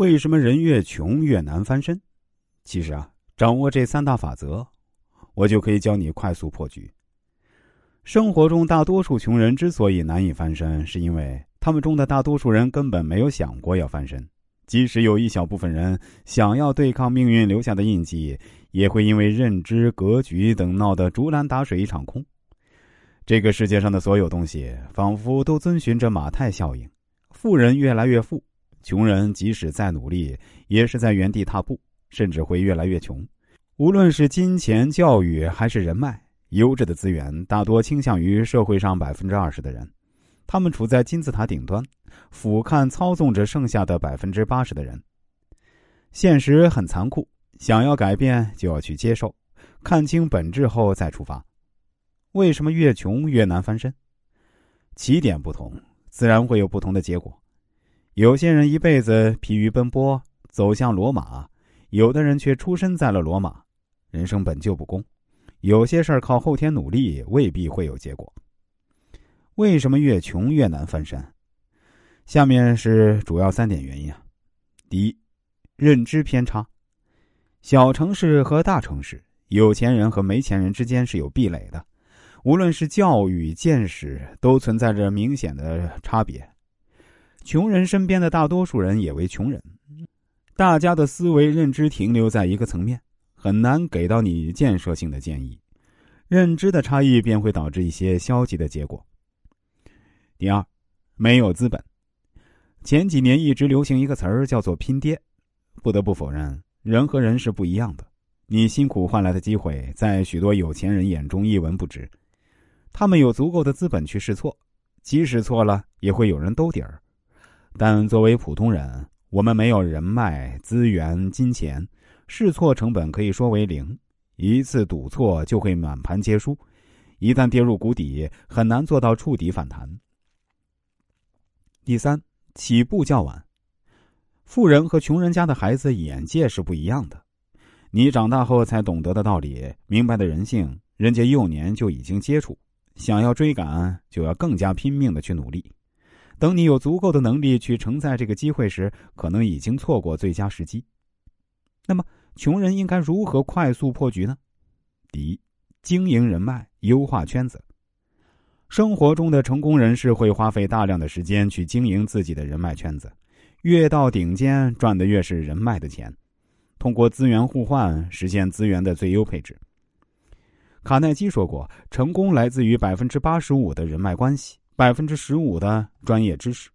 为什么人越穷越难翻身？其实啊，掌握这三大法则，我就可以教你快速破局。生活中大多数穷人之所以难以翻身，是因为他们中的大多数人根本没有想过要翻身。即使有一小部分人想要对抗命运留下的印记，也会因为认知、格局等闹得竹篮打水一场空。这个世界上的所有东西，仿佛都遵循着马太效应：富人越来越富，穷人即使再努力，也是在原地踏步，甚至会越来越穷。无论是金钱、教育还是人脉，优质的资源大多倾向于社会上百分之二十的人。他们处在金字塔顶端，俯瞰操纵着剩下的百分之八十的人。现实很残酷，想要改变就要去接受，看清本质后再出发。为什么越穷越难翻身？起点不同，自然会有不同的结果。有些人一辈子疲于奔波，走向罗马；有的人却出生在了罗马。人生本就不公，有些事儿靠后天努力未必会有结果。为什么越穷越难翻身？下面是主要三点原因啊。第一，认知偏差。小城市和大城市，有钱人和没钱人之间是有壁垒的，无论是教育、见识，都存在着明显的差别。穷人身边的大多数人也为穷人，大家的思维认知停留在一个层面，很难给到你建设性的建议。认知的差异便会导致一些消极的结果。第二，没有资本。前几年一直流行一个词儿叫做“拼爹”，不得不否认，人和人是不一样的。你辛苦换来的机会，在许多有钱人眼中一文不值。他们有足够的资本去试错，即使错了，也会有人兜底儿。但作为普通人，我们没有人脉、资源、金钱，试错成本可以说为零。一次赌错就会满盘皆输，一旦跌入谷底，很难做到触底反弹。第三，起步较晚。富人和穷人家的孩子眼界是不一样的。你长大后才懂得的道理，明白的人性，人家幼年就已经接触。想要追赶，就要更加拼命的去努力。等你有足够的能力去承载这个机会时，可能已经错过最佳时机。那么，穷人应该如何快速破局呢？第一，经营人脉，优化圈子。生活中的成功人士会花费大量的时间去经营自己的人脉圈子，越到顶尖赚的越是人脉的钱，通过资源互换实现资源的最优配置。卡耐基说过，成功来自于百分之八十五的人脉关系，百分之十五的专业知识。